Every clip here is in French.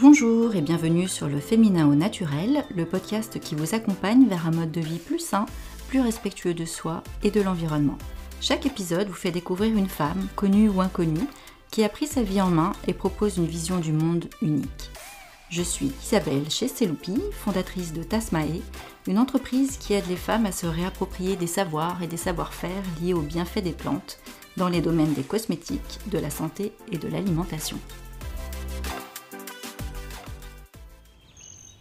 Bonjour et bienvenue sur le Féminin au naturel, le podcast qui vous accompagne vers un mode de vie plus sain, plus respectueux de soi et de l'environnement. Chaque épisode vous fait découvrir une femme, connue ou inconnue, qui a pris sa vie en main et propose une vision du monde unique. Je suis Isabelle Chesteloupi, fondatrice de Tasmae, une entreprise qui aide les femmes à se réapproprier des savoirs et des savoir-faire liés aux bienfaits des plantes dans les domaines des cosmétiques, de la santé et de l'alimentation.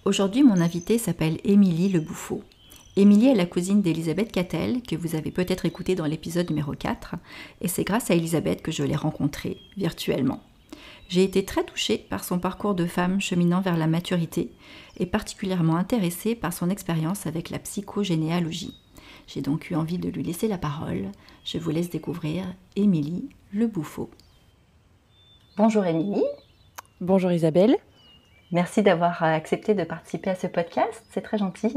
Aujourd'hui, mon invitée s'appelle Émilie Le Bouffot. Émilie est la cousine d'Elisabeth Cattel, que vous avez peut-être écouté dans l'épisode numéro 4, et c'est grâce à Elisabeth que je l'ai rencontrée virtuellement. J'ai été très touchée par son parcours de femme cheminant vers la maturité et particulièrement intéressée par son expérience avec la psychogénéalogie. J'ai donc eu envie de lui laisser la parole. Je vous laisse découvrir Émilie Le Bouffot. Bonjour Émilie. Bonjour Isabelle. Merci d'avoir accepté de participer à ce podcast, c'est très gentil.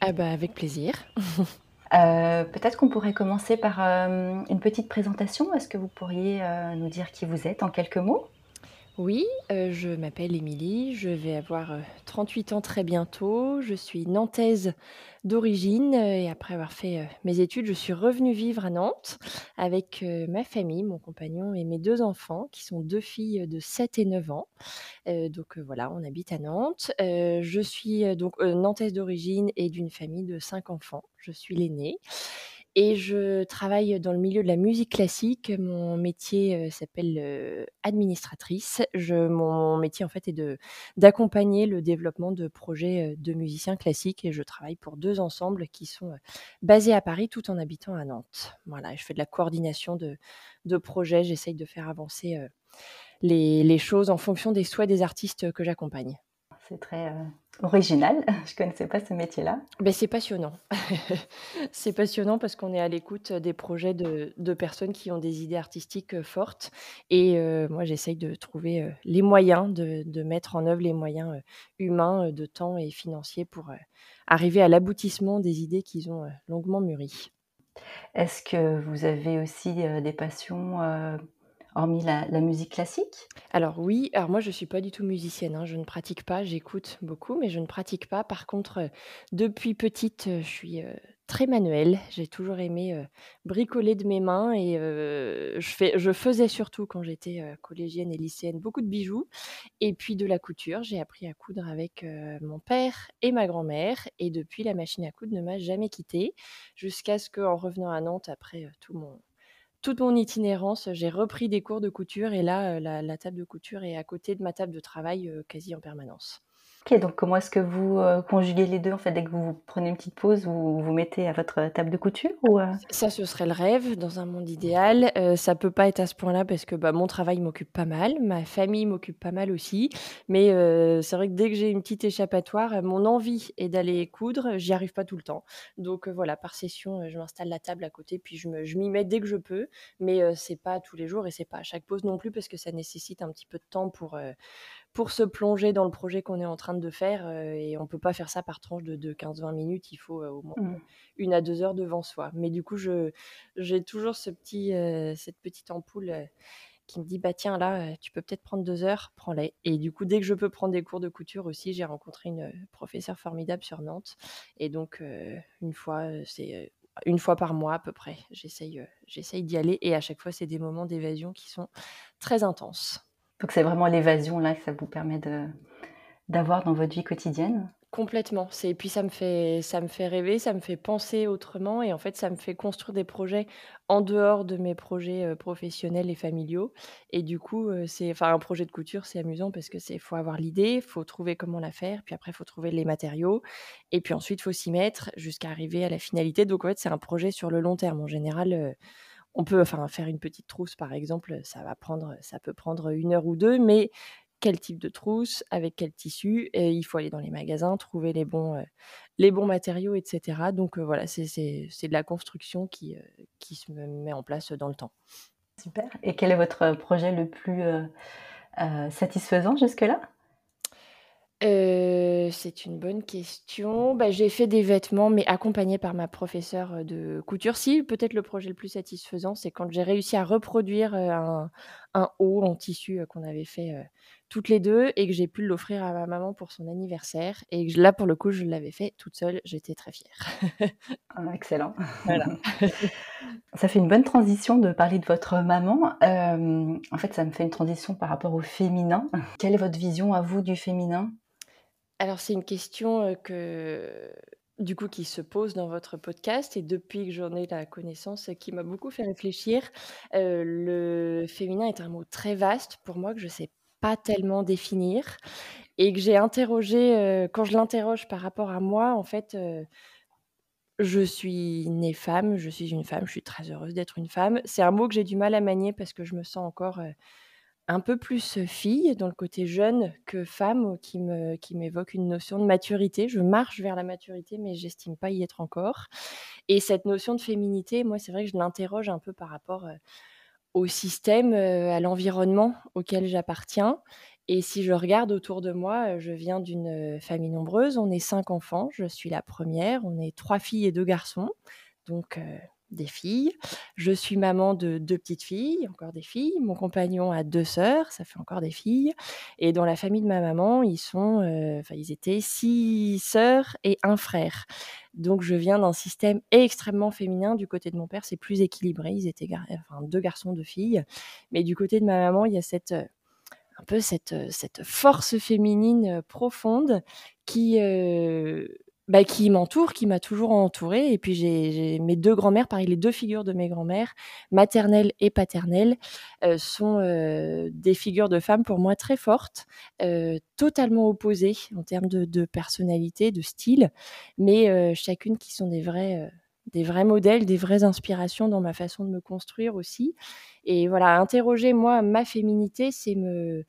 Ah bah avec plaisir. Euh, peut-être qu'on pourrait commencer par euh, une petite présentation. Est-ce que vous pourriez euh, nous dire qui vous êtes en quelques mots? Oui, euh, je m'appelle Émilie, je vais avoir, 38 ans très bientôt. Je suis nantaise d'origine, et après avoir fait, mes études, je suis revenue vivre à Nantes avec, ma famille, mon compagnon et mes deux enfants qui sont deux filles, de 7 et 9 ans. donc, voilà, on habite à Nantes. je suis, donc, nantaise d'origine et d'une famille de 5 enfants. Je suis l'aînée et je travaille dans le milieu de la musique classique. Mon métier s'appelle administratrice. Je, mon métier, en fait, est d'accompagner le développement de projets de musiciens classiques et je travaille pour deux ensembles qui sont basés à Paris tout en habitant à Nantes. Voilà, je fais de la coordination de, de projets. J'essaye de faire avancer les, les choses en fonction des souhaits des artistes que j'accompagne. C'est très euh, original. Je ne connaissais pas ce métier-là. Ben, c'est passionnant. c'est passionnant parce qu'on est à l'écoute des projets de, de, personnes qui ont des idées artistiques euh, fortes. Et euh, moi, j'essaye de trouver les moyens, de, de, mettre en œuvre les moyens humains, de temps et financiers pour arriver à l'aboutissement des idées qu'ils ont longuement mûries. Est-ce que vous avez aussi des passions hormis la, musique classique? Alors oui, alors moi je suis pas du tout musicienne, hein, je ne pratique pas, j'écoute beaucoup, mais je ne pratique pas. Par contre, euh, depuis petite, euh, je suis euh, très manuelle. J'ai toujours aimé bricoler de mes mains et je, fais, je faisais surtout quand j'étais collégienne et lycéenne beaucoup de bijoux et puis de la couture. J'ai appris à coudre avec mon père et ma grand-mère et depuis la machine à coudre ne m'a jamais quittée jusqu'à ce qu'en revenant à Nantes après tout mon toute mon itinérance, j'ai repris des cours de couture et là, la, table de couture est à côté de ma table de travail quasi en permanence. Ok, donc comment est-ce que vous euh, conjuguez les deux en fait Dès que vous prenez une petite pause, vous vous mettez à votre table de couture ou euh? Ça, ce serait le rêve dans un monde idéal. Euh, ça peut pas être à ce point-là parce que bah, mon travail m'occupe pas mal, ma famille m'occupe pas mal aussi. Mais euh, c'est vrai que dès que j'ai une petite échappatoire, mon envie est d'aller coudre, j'y arrive pas tout le temps. Donc voilà, par session, je m'installe la table à côté, puis je m'y mets dès que je peux. Mais c'est pas tous les jours et c'est pas à chaque pause non plus parce que ça nécessite un petit peu de temps pour pour se plonger dans le projet qu'on est en train de faire. Euh, et on peut pas faire ça par tranche de, 15-20 minutes. Il faut euh, au moins mmh. une à deux heures devant soi. Mais du coup, j'ai toujours ce petit, euh, cette petite ampoule qui me dit bah tiens là tu peux peut-être prendre deux heures prends-les et du coup dès que je peux prendre des cours de couture aussi j'ai rencontré une professeure formidable sur Nantes et donc une fois c'est une fois par mois à peu près j'essaye j'essaye d'y aller et à chaque fois c'est des moments d'évasion qui sont très intenses donc c'est vraiment l'évasion là que ça vous permet de d'avoir dans votre vie quotidienne Complètement. C'est puis ça me fait ça me fait rêver, ça me fait penser autrement et en fait ça me fait construire des projets en dehors de mes projets euh, professionnels et familiaux. Et du coup, euh, c'est enfin un projet de couture, c'est amusant parce que c'est faut avoir l'idée, faut trouver comment la faire, puis après faut trouver les matériaux et puis ensuite faut s'y mettre jusqu'à arriver à la finalité. Donc en fait, c'est un projet sur le long terme. En général, euh, on peut enfin faire une petite trousse par exemple, ça va prendre, ça peut prendre une heure ou deux, mais quel type de trousse, avec quel tissu, et il faut aller dans les magasins, trouver les bons, euh, les bons matériaux, etc. Donc euh, voilà, c'est de la construction qui, euh, qui se met en place dans le temps. Super. Et quel est votre projet le plus satisfaisant jusque-là? C'est une bonne question. Bah, j'ai fait des vêtements, mais accompagnée par ma professeure, de couture. Si, peut-être le projet le plus satisfaisant, c'est quand j'ai réussi à reproduire, un un haut en tissu, qu'on avait fait, toutes les 2 et que j'ai pu l'offrir à ma maman pour son anniversaire et que là, pour le coup, je l'avais fait toute seule. J'étais très fière. Ah, excellent. Voilà. Ça fait une bonne transition de parler de votre maman. en fait, ça me fait une transition par rapport au féminin. Quelle est votre vision à vous du féminin? Alors c'est une question, que du coup qui se pose dans votre podcast et depuis que j'en ai la connaissance, qui m'a beaucoup fait réfléchir. le féminin est un mot très vaste pour moi que je sais pas tellement définir et que j'ai interrogé, euh, quand je l'interroge par rapport à moi, en fait, euh, je suis née femme, je suis une femme, je suis très heureuse d'être une femme. C'est un mot que j'ai du mal à manier parce que je me sens encore, euh, un peu plus, fille dans le côté jeune que femme, qui me qui m'évoque une notion de maturité. Je marche vers la maturité, mais j'estime pas y être encore et cette notion de féminité, moi, c'est vrai que je l'interroge un peu par rapport, au système, à l'environnement auquel j'appartiens et si je regarde autour de moi, je viens d'une, famille nombreuse. On est cinq enfants, je suis la première. On est trois filles et deux garçons, donc des filles. Je suis maman de deux petites filles, encore des filles. Mon compagnon a deux sœurs, ça fait encore des filles. Et dans la famille de ma maman, ils sont, euh, ils étaient six sœurs et un frère. Donc, je viens d'un système extrêmement féminin. Du côté de mon père, c'est plus équilibré. Ils étaient enfin, deux garçons, deux filles. Mais du côté de ma maman, il y a cette un peu cette, cette force féminine profonde qui, bah, qui m'entoure, qui m'a toujours entourée. Et puis j'ai mes deux grands-mères, pareil, les deux figures de mes grands-mères, maternelle et paternelle, euh, sont euh, des figures de femmes pour moi très fortes, euh, totalement opposées en termes de, de, personnalité, de style, mais chacune qui sont des vrais, des vrais modèles, des vraies inspirations dans ma façon de me construire aussi. Et voilà, interroger moi ma féminité, c'est me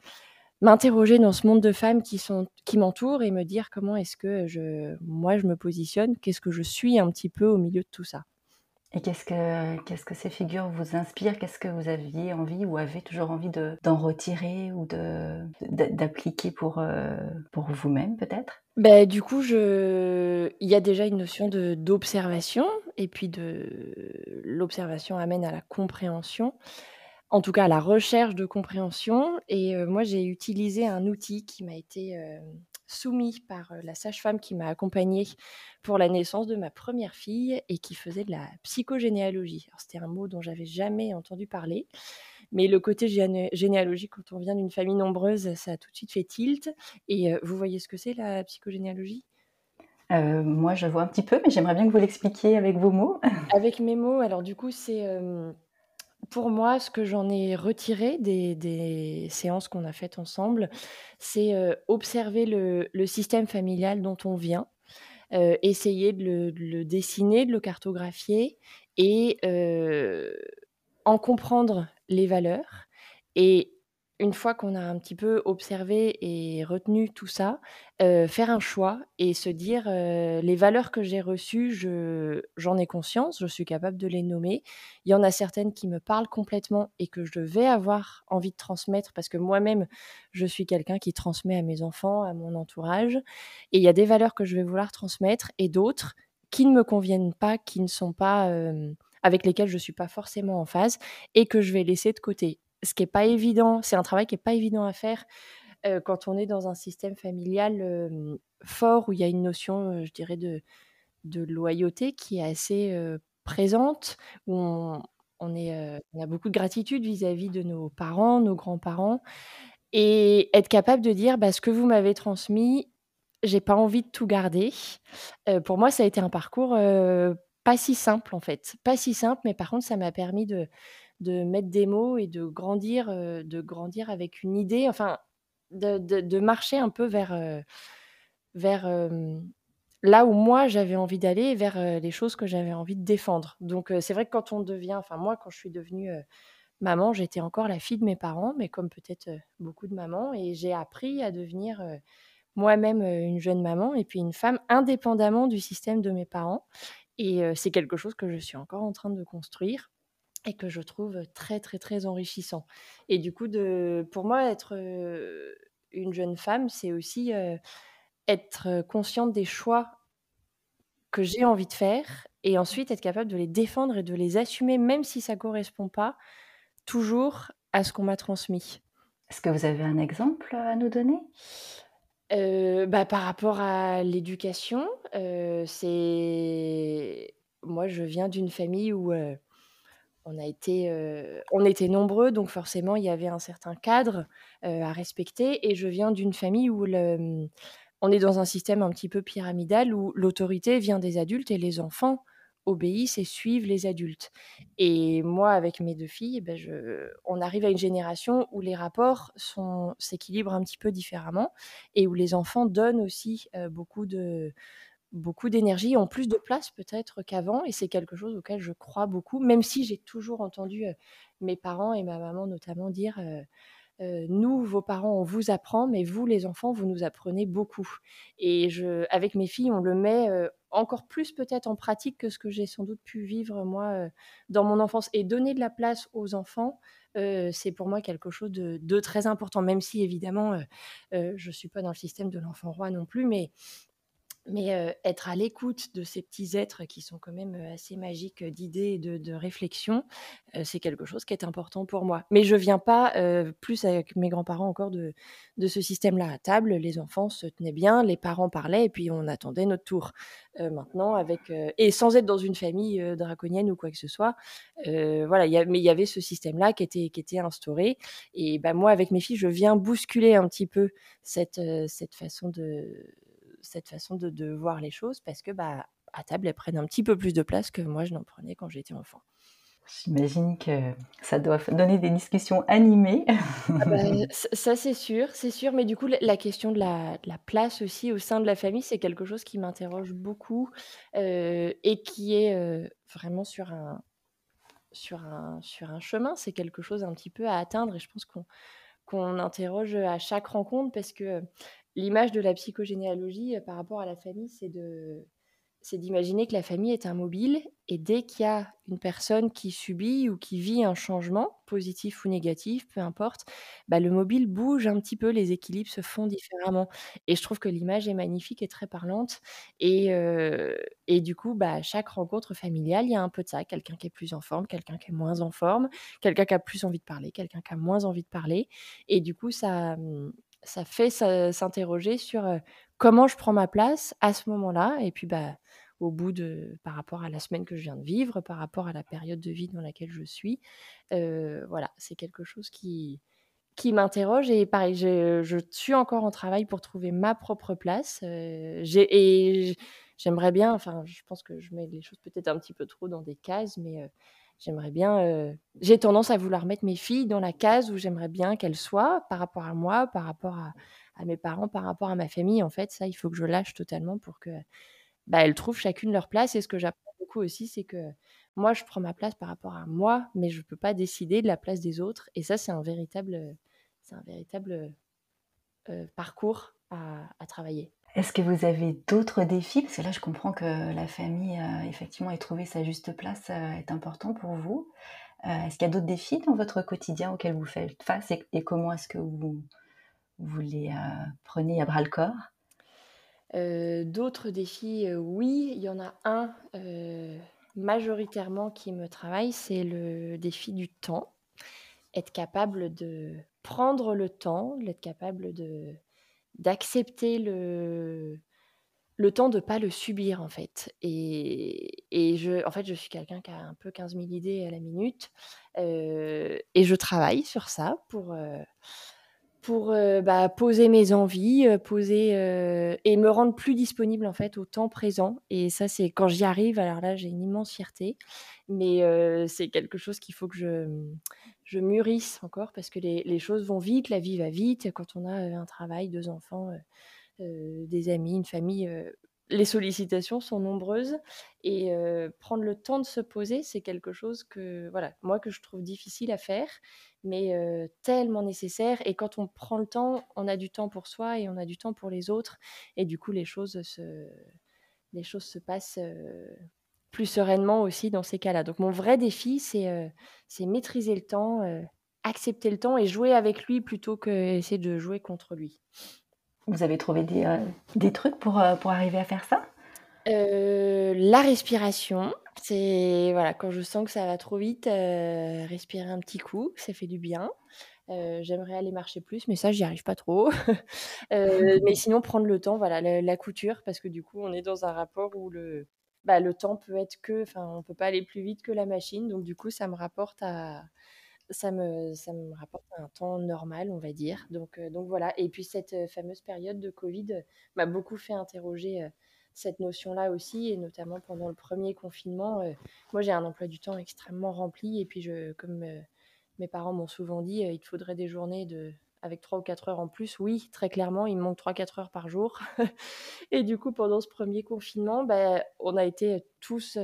m'interroger dans ce monde de femmes qui, sont, qui m'entourent et me dire comment est-ce que je, moi je me positionne, qu'est-ce que je suis un petit peu au milieu de tout ça. Et qu'est-ce que, qu'est-ce que ces figures vous inspirent? Qu'est-ce que vous aviez envie ou avez toujours envie de, d'en retirer ou de, d'appliquer pour, euh, pour vous-même peut-être? Ben, du coup, je... il y a déjà une notion de, d'observation, et puis de l'observation amène à la compréhension en tout cas à la recherche de compréhension. Et moi, j'ai utilisé un outil qui m'a été soumis par la sage-femme qui m'a accompagnée pour la naissance de ma première fille et qui faisait de la psychogénéalogie. C'était un mot dont j'avais jamais entendu parler. Mais le côté généalogie, quand on vient d'une famille nombreuse, ça a tout de suite fait tilt. Et vous voyez ce que c'est la psychogénéalogie? Moi, je vois un petit peu, mais j'aimerais bien que vous l'expliquiez avec vos mots. Avec mes mots, alors du coup, c'est pour moi, ce que j'en ai retiré des, séances qu'on a faites ensemble, c'est observer le, système familial dont on vient, essayer de le, dessiner, de le cartographier et en comprendre les valeurs une fois qu'on a un petit peu observé et retenu tout ça, faire un choix et se dire, «Les valeurs que j'ai reçues, j'en ai conscience, je suis capable de les nommer. Il y en a certaines qui me parlent complètement et que je vais avoir envie de transmettre parce que moi-même, je suis quelqu'un qui transmet à mes enfants, à mon entourage et il y a des valeurs que je vais vouloir transmettre et d'autres qui ne me conviennent pas, qui ne sont pas, avec lesquelles je ne suis pas forcément en phase et que je vais laisser de côté ce qui est pas évident, c'est un travail qui est pas évident à faire quand on est dans un système familial fort où il y a une notion, je dirais, de, loyauté qui est assez présente, où on a beaucoup de gratitude vis-à-vis de nos parents, nos grands-parents, et être capable de dire bah, ce que vous m'avez transmis, j'ai pas envie de tout garder. pour moi, ça a été un parcours pas si simple en fait, pas si simple, mais par contre, ça m'a permis de de mettre des mots et de grandir, de grandir avec une idée, enfin, de, marcher un peu vers, vers là où moi j'avais envie d'aller, vers les choses que j'avais envie de défendre. Donc c'est vrai que quand on devient, enfin moi quand je suis devenue maman, j'étais encore la fille de mes parents, mais comme peut-être beaucoup de mamans, et j'ai appris à devenir moi-même une jeune maman et puis une femme indépendamment du système de mes parents. Et c'est quelque chose que je suis encore en train de construire et que je trouve très très très enrichissant. Et du coup, de, pour moi, être une jeune femme, c'est aussi être consciente des choix que j'ai envie de faire et ensuite être capable de les défendre et de les assumer, même si ça correspond pas toujours à ce qu'on m'a transmis. Est-ce que vous avez un exemple à nous donner? Bah, par rapport à l'éducation, c'est moi je viens d'une famille où, on a été, on était nombreux, donc forcément il y avait un certain cadre, à respecter et je viens d'une famille où le, mmh, on est dans un système un petit peu pyramidal où l'autorité vient des adultes et les enfants obéissent et suivent les adultes. Et moi, avec mes deux filles, ben je, on arrive à une génération où les rapports s'équilibrent un petit peu différemment et où les enfants donnent aussi beaucoup de beaucoup d'énergie, ont plus de place peut-être qu'avant, et c'est quelque chose auquel je crois beaucoup, même si j'ai toujours entendu mes parents et ma maman notamment dire nous, vos parents, on vous apprend, mais vous, les enfants, vous nous apprenez beaucoup. Et je, avec mes filles, on le met encore plus peut-être en pratique que ce que j'ai sans doute pu vivre moi dans mon enfance. Et donner de la place aux enfants, c'est pour moi quelque chose de, très important, même si évidemment, je ne suis pas dans le système de l'enfant roi non plus, mais mais être à l'écoute de ces petits êtres qui sont quand même assez magiques d'idées et de, de réflexions, c'est quelque chose qui est important pour moi. Mais je viens pas plus avec mes grands-parents encore de, ce système-là à table. Les enfants se tenaient bien, les parents parlaient et puis on attendait notre tour. maintenant, avec et sans être dans une famille draconienne ou quoi que ce soit, voilà. Mais il y avait ce système-là qui était instauré. Et ben moi, avec mes filles, je viens bousculer un petit peu cette façon de cette façon de, voir les choses parce que bah, à table, elles prennent un petit peu plus de place que moi, je n'en prenais quand j'étais enfant. J'imagine que ça doit donner des discussions animées. Ah bah, ça, c'est sûr, c'est sûr. Mais du coup, la question de la, place aussi au sein de la famille, c'est quelque chose qui m'interroge beaucoup euh, et qui est euh, vraiment sur un, sur, un, sur un chemin. C'est quelque chose un petit peu à atteindre et je pense qu'on qu'on interroge à chaque rencontre parce que l'image de la psychogénéalogie euh, par rapport à la famille, c'est de c'est d'imaginer que la famille est un mobile et dès qu'il y a une personne qui subit ou qui vit un changement, positif ou négatif, peu importe, bah le mobile bouge un petit peu, les équilibres se font différemment. Et je trouve que l'image est magnifique et très parlante. Et, euh, et du coup, bah, chaque rencontre familiale, il y a un peu de ça. Quelqu'un qui est plus en forme, quelqu'un qui est moins en forme, quelqu'un qui a plus envie de parler, quelqu'un qui a moins envie de parler. Et du coup, ça, ça fait s'interroger sur comment je prends ma place à ce moment-là. Et puis, bah, au bout de, par rapport à la semaine que je viens de vivre, par rapport à la période de vie dans laquelle je suis, voilà, c'est quelque chose qui, qui m'interroge. Et pareil, je, suis encore en travail pour trouver ma propre place. et j'aimerais bien, enfin, je pense que je mets les choses peut-être un petit peu trop dans des cases, mais j'aimerais bien. j'ai tendance à vouloir mettre mes filles dans la case où j'aimerais bien qu'elles soient par rapport à moi, par rapport à, mes parents, par rapport à ma famille. En fait, ça, il faut que je lâche totalement pour que bah, elles trouvent chacune leur place. Et ce que j'apprends beaucoup aussi, c'est que moi, je prends ma place par rapport à moi, mais je ne peux pas décider de la place des autres. Et ça, c'est un véritable, c'est un véritable parcours à travailler. Est-ce que vous avez d'autres défis? Parce que là, je comprends que la famille, euh, effectivement, et trouver sa juste place euh, est important pour vous. Euh, est-ce qu'il y a d'autres défis dans votre quotidien auxquels vous faites face et, comment est-ce que vous, vous les prenez à bras le corps? D'autres défis, oui. Il y en a un majoritairement qui me travaille, c'est le défi du temps. Être capable de prendre le temps, être capable de d'accepter le, le temps de pas le subir en fait. Et, et je, en fait, je suis quelqu'un qui a un peu 15 000 idées à la minute euh, et je travaille sur ça pour, euh, pour euh, bah, poser mes envies, poser et me rendre plus disponible en fait au temps présent. Et ça, c'est quand j'y arrive. Alors là, j'ai une immense fierté, mais c'est quelque chose qu'il faut que je mûrisse encore parce que les, choses vont vite, la vie va vite. Quand on a un travail, deux enfants, des amis, une famille, les sollicitations sont nombreuses et prendre le temps de se poser, c'est quelque chose que, voilà, moi que je trouve difficile à faire, mais tellement nécessaire. Et quand on prend le temps, on a du temps pour soi et on a du temps pour les autres. Et du coup, les choses se, les choses se passent plus sereinement aussi dans ces cas-là. Donc mon vrai défi, c'est maîtriser le temps, accepter le temps et jouer avec lui plutôt que essayer de jouer contre lui. Vous avez trouvé des, des trucs pour, pour arriver à faire ça? La respiration. C'est voilà, quand je sens que ça va trop vite, respirer un petit coup, ça fait du bien. j'aimerais aller marcher plus, mais ça, j'y arrive pas trop. mais sinon, prendre le temps, voilà, la, couture, parce que du coup, on est dans un rapport où le, bah, le temps peut être que, enfin, on peut pas aller plus vite que la machine, donc du coup, ça me rapporte à, ça me, ça me rapporte un temps normal, on va dire. Donc, donc voilà. Et puis cette fameuse période de Covid m'a beaucoup fait interroger cette notion-là aussi, et notamment pendant le premier confinement. moi, j'ai un emploi du temps extrêmement rempli, et puis je, comme mes parents m'ont souvent dit, il te faudrait des journées de, avec 3 ou 4 heures en plus. Oui, très clairement, il me manque 3-4 heures par jour. et du coup, pendant ce premier confinement, bah, on a été tous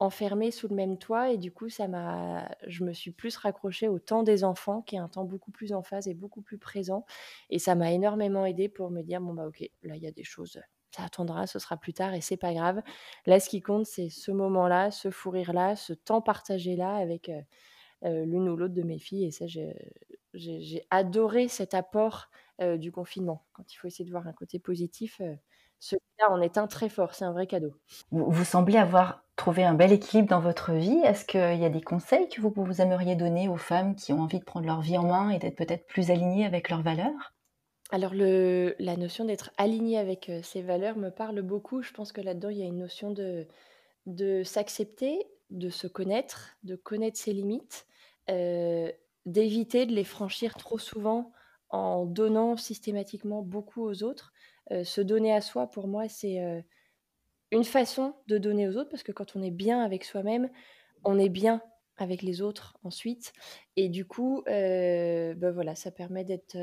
enfermés sous le même toit, et du coup, ça m'a, je me suis plus raccrochée au temps des enfants, qui est un temps beaucoup plus en phase et beaucoup plus présent. Et ça m'a énormément aidé pour me dire, bon, bah ok, là, il y a des choses ça attendra, ce sera plus tard et c'est pas grave. Là, ce qui compte, c'est ce moment-là, ce fou rire-là, ce temps partagé-là avec l'une ou l'autre de mes filles. Et ça, j'ai adoré cet apport du confinement. Quand il faut essayer de voir un côté positif, celui-là en est un très fort, c'est un vrai cadeau. Vous, semblez avoir trouvé un bel équilibre dans votre vie. Est-ce qu'il y a des conseils que vous, vous aimeriez donner aux femmes qui ont envie de prendre leur vie en main et d'être peut-être plus alignées avec leurs valeurs? Alors le la notion d'être aligné avec, ses valeurs me parle beaucoup. Je pense que là-dedans, il y a une notion de de s'accepter, de se connaître, de connaître ses limites, d'éviter de les franchir trop souvent en donnant systématiquement beaucoup aux autres. Se donner à soi, pour moi, c'est, une façon de donner aux autres parce que quand on est bien avec soi-même, on est bien avec les autres ensuite et du coup, bah, voilà, ça permet d'être,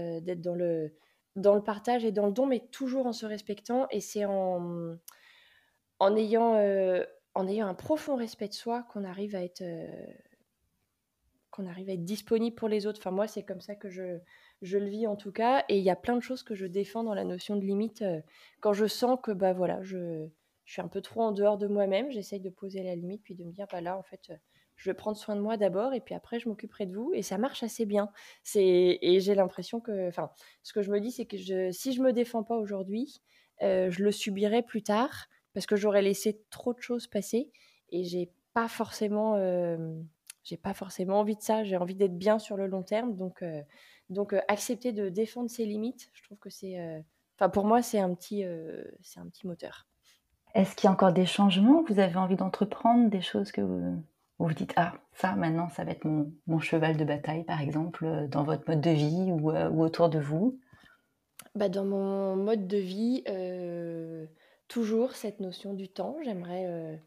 dans le partage et dans le don, mais toujours en se respectant. Et c'est en, ayant, euh, un profond respect de soi qu'on arrive à être euh, qu'on arrive à être disponible pour les autres. Enfin, moi, c'est comme ça que je, je le vis en tout cas. Et il y a plein de choses que je défends dans la notion de limite. Euh, quand je sens que bah voilà, je, je suis un peu trop en dehors de moi-même, j'essaye de poser la limite, puis de me dire, bah là, en fait, je vais prendre soin de moi d'abord et puis après je m'occuperai de vous et ça marche assez bien. C'est et j'ai l'impression que enfin ce que je me dis c'est que je, si je me défends pas aujourd'hui, euh, je le subirai plus tard parce que j'aurais laissé trop de choses passer et j'ai pas forcément euh, j'ai pas forcément envie de ça, j'ai envie d'être bien sur le long terme donc euh, donc accepter de défendre ses limites, je trouve que c'est enfin pour moi c'est un petit c'est un petit moteur. Est-ce qu'il y a encore des changements? Que vous avez envie d'entreprendre, des choses que vous vous vous dites, ah, ça maintenant, ça va être mon, cheval de bataille, par exemple, euh, dans votre mode de vie ou, euh, autour de vous? Bah, Dans mon mode de vie, euh, toujours cette notion du temps. J'aimerais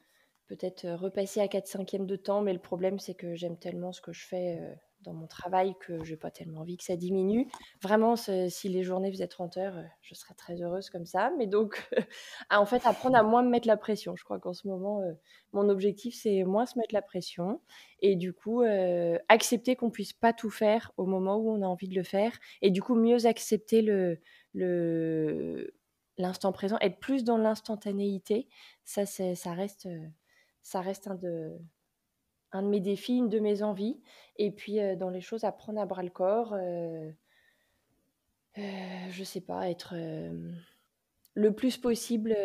peut-être repasser à 4 5 de temps, mais le problème, c'est que j'aime tellement ce que je fais dans mon travail que j'ai pas tellement envie que ça diminue. Vraiment, si les journées faisaient 30 heures, euh, je serais très heureuse comme ça. Mais donc, en fait, apprendre à moins me mettre la pression. Je crois qu'en ce moment, euh, mon objectif, c'est moins se mettre la pression. Et du coup, euh, accepter qu'on puisse pas tout faire au moment où on a envie de le faire. Et du coup, mieux accepter le, l'instant présent, être plus dans l'instantanéité. Ça, ça reste, ça reste un de, mes défis, une de mes envies. Et puis euh, dans les choses, apprendre à bras le corps. Euh, euh, je sais pas, être le plus possible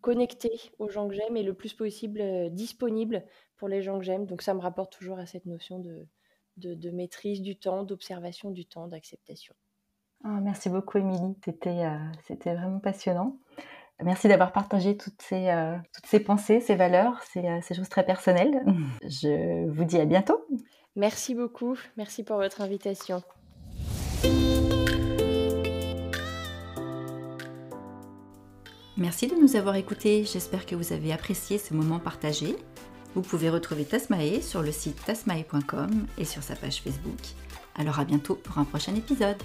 connecté aux gens que j'aime et le plus possible disponible pour les gens que j'aime. Donc ça me rapporte toujours à cette notion de, maîtrise du temps, d'observation du temps, d'acceptation. Ah, merci beaucoup, Émilie. C'était vraiment passionnant. Merci d'avoir partagé toutes ces, euh, toutes ces pensées, ces valeurs, ces, euh, ces, choses très personnelles. Je vous dis à bientôt. Merci beaucoup. Merci pour votre invitation. Merci de nous avoir écoutés. J'espère que vous avez apprécié ce moment partagé. Vous pouvez retrouver Tasmae sur le site tasmae.com et sur sa page Facebook. Alors à bientôt pour un prochain épisode.